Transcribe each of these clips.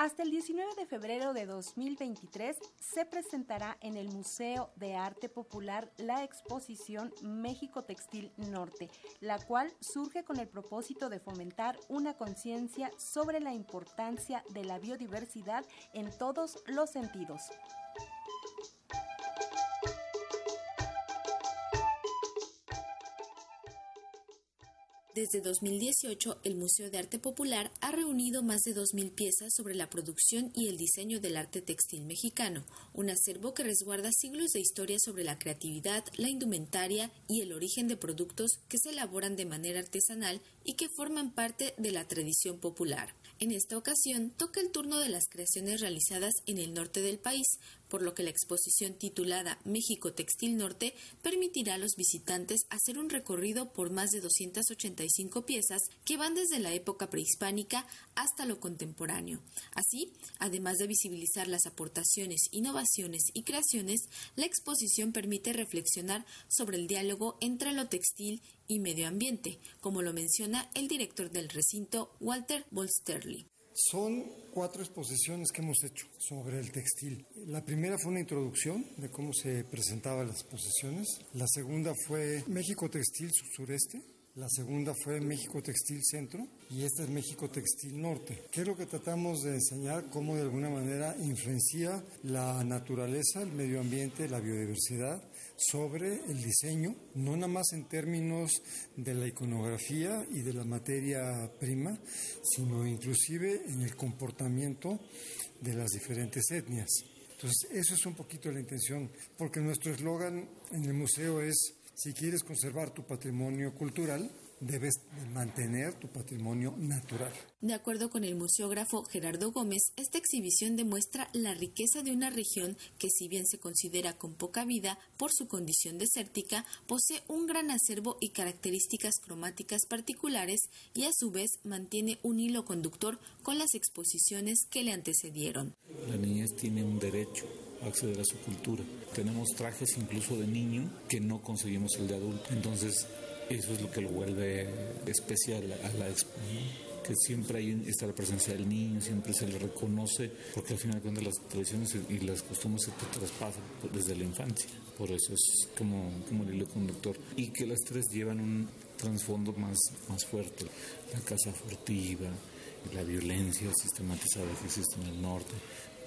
Hasta el 19 de febrero de 2023 se presentará en el Museo de Arte Popular la exposición México Textil Norte, la cual surge con el propósito de fomentar una conciencia sobre la importancia de la biodiversidad en todos los sentidos. Desde 2018, el Museo de Arte Popular ha reunido más de 2.000 piezas sobre la producción y el diseño del arte textil mexicano, un acervo que resguarda siglos de historia sobre la creatividad, la indumentaria y el origen de productos que se elaboran de manera artesanal y que forman parte de la tradición popular. En esta ocasión, toca el turno de las creaciones realizadas en el norte del país, por lo que la exposición titulada México Textil Norte permitirá a los visitantes hacer un recorrido por más de 285 piezas que van desde la época prehispánica hasta lo contemporáneo. Así, además de visibilizar las aportaciones, innovaciones y creaciones, la exposición permite reflexionar sobre el diálogo entre lo textil y medio ambiente, como lo menciona el director del recinto, Walter Bolsterli. Son cuatro exposiciones que hemos hecho sobre el textil. La primera fue una introducción de cómo se presentaban las exposiciones. La segunda fue México Textil Sureste, la segunda fue México Textil Centro y esta es México Textil Norte. ¿Qué es lo que tratamos de enseñar? Cómo de alguna manera influencia la naturaleza, el medio ambiente, la biodiversidad sobre el diseño, no nada más en términos de la iconografía y de la materia prima, sino inclusive en el comportamiento de las diferentes etnias. Entonces, eso es un poquito la intención, porque nuestro eslogan en el museo es si quieres conservar tu patrimonio cultural, debes mantener tu patrimonio natural. De acuerdo con el museógrafo Gerardo Gómez, esta exhibición demuestra la riqueza de una región que si bien se considera con poca vida por su condición desértica, posee un gran acervo y características cromáticas particulares y a su vez mantiene un hilo conductor con las exposiciones que le antecedieron. La niñez tiene un derecho acceder a su cultura. Tenemos trajes incluso de niño que no conseguimos el de adulto. Entonces, eso es lo que lo vuelve especial a la expo. Que siempre hay está la presencia del niño, siempre se le reconoce, porque al final de cuentas las tradiciones y las costumbres se traspasan desde la infancia. Por eso es como, como el hilo conductor. Y que las tres llevan un trasfondo más, más fuerte. La casa furtiva, la violencia sistematizada que existe en el norte,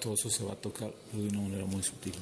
todo eso se va a tocar de una manera muy sutil.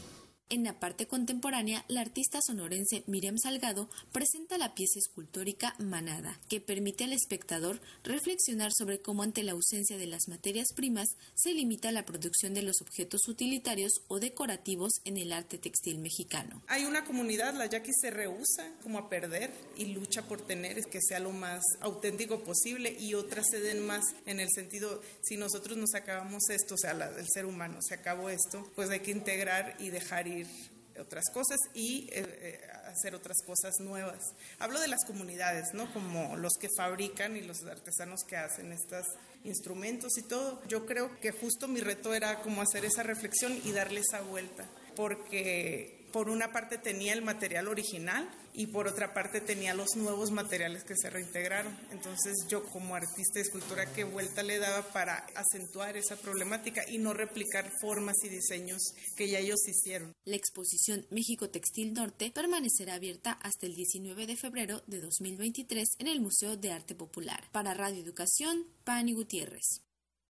En la parte contemporánea, la artista sonorense Miriam Salgado presenta la pieza escultórica Manada, que permite al espectador reflexionar sobre cómo ante la ausencia de las materias primas se limita la producción de los objetos utilitarios o decorativos en el arte textil mexicano. Hay una comunidad, la yaquis se rehúsa como a perder y lucha por tener que sea lo más auténtico posible y otras se den más en el sentido, si nosotros nos acabamos esto, o sea, el ser humano se acabó esto, pues hay que integrar y dejar ir otras cosas y eh, eh, hacer otras cosas nuevas. Hablo de las comunidades, ¿no? Como los que fabrican y los artesanos que hacen estos instrumentos y todo. Yo creo que justo mi reto era como hacer esa reflexión y darle esa vuelta, porque por una parte tenía el material original y por otra parte tenía los nuevos materiales que se reintegraron. Entonces yo como artista de escultura, ¿qué vuelta le daba para acentuar esa problemática y no replicar formas y diseños que ya ellos hicieron? La exposición México Textil Norte permanecerá abierta hasta el 19 de febrero de 2023 en el Museo de Arte Popular. Para Radio Educación, Pani Gutiérrez.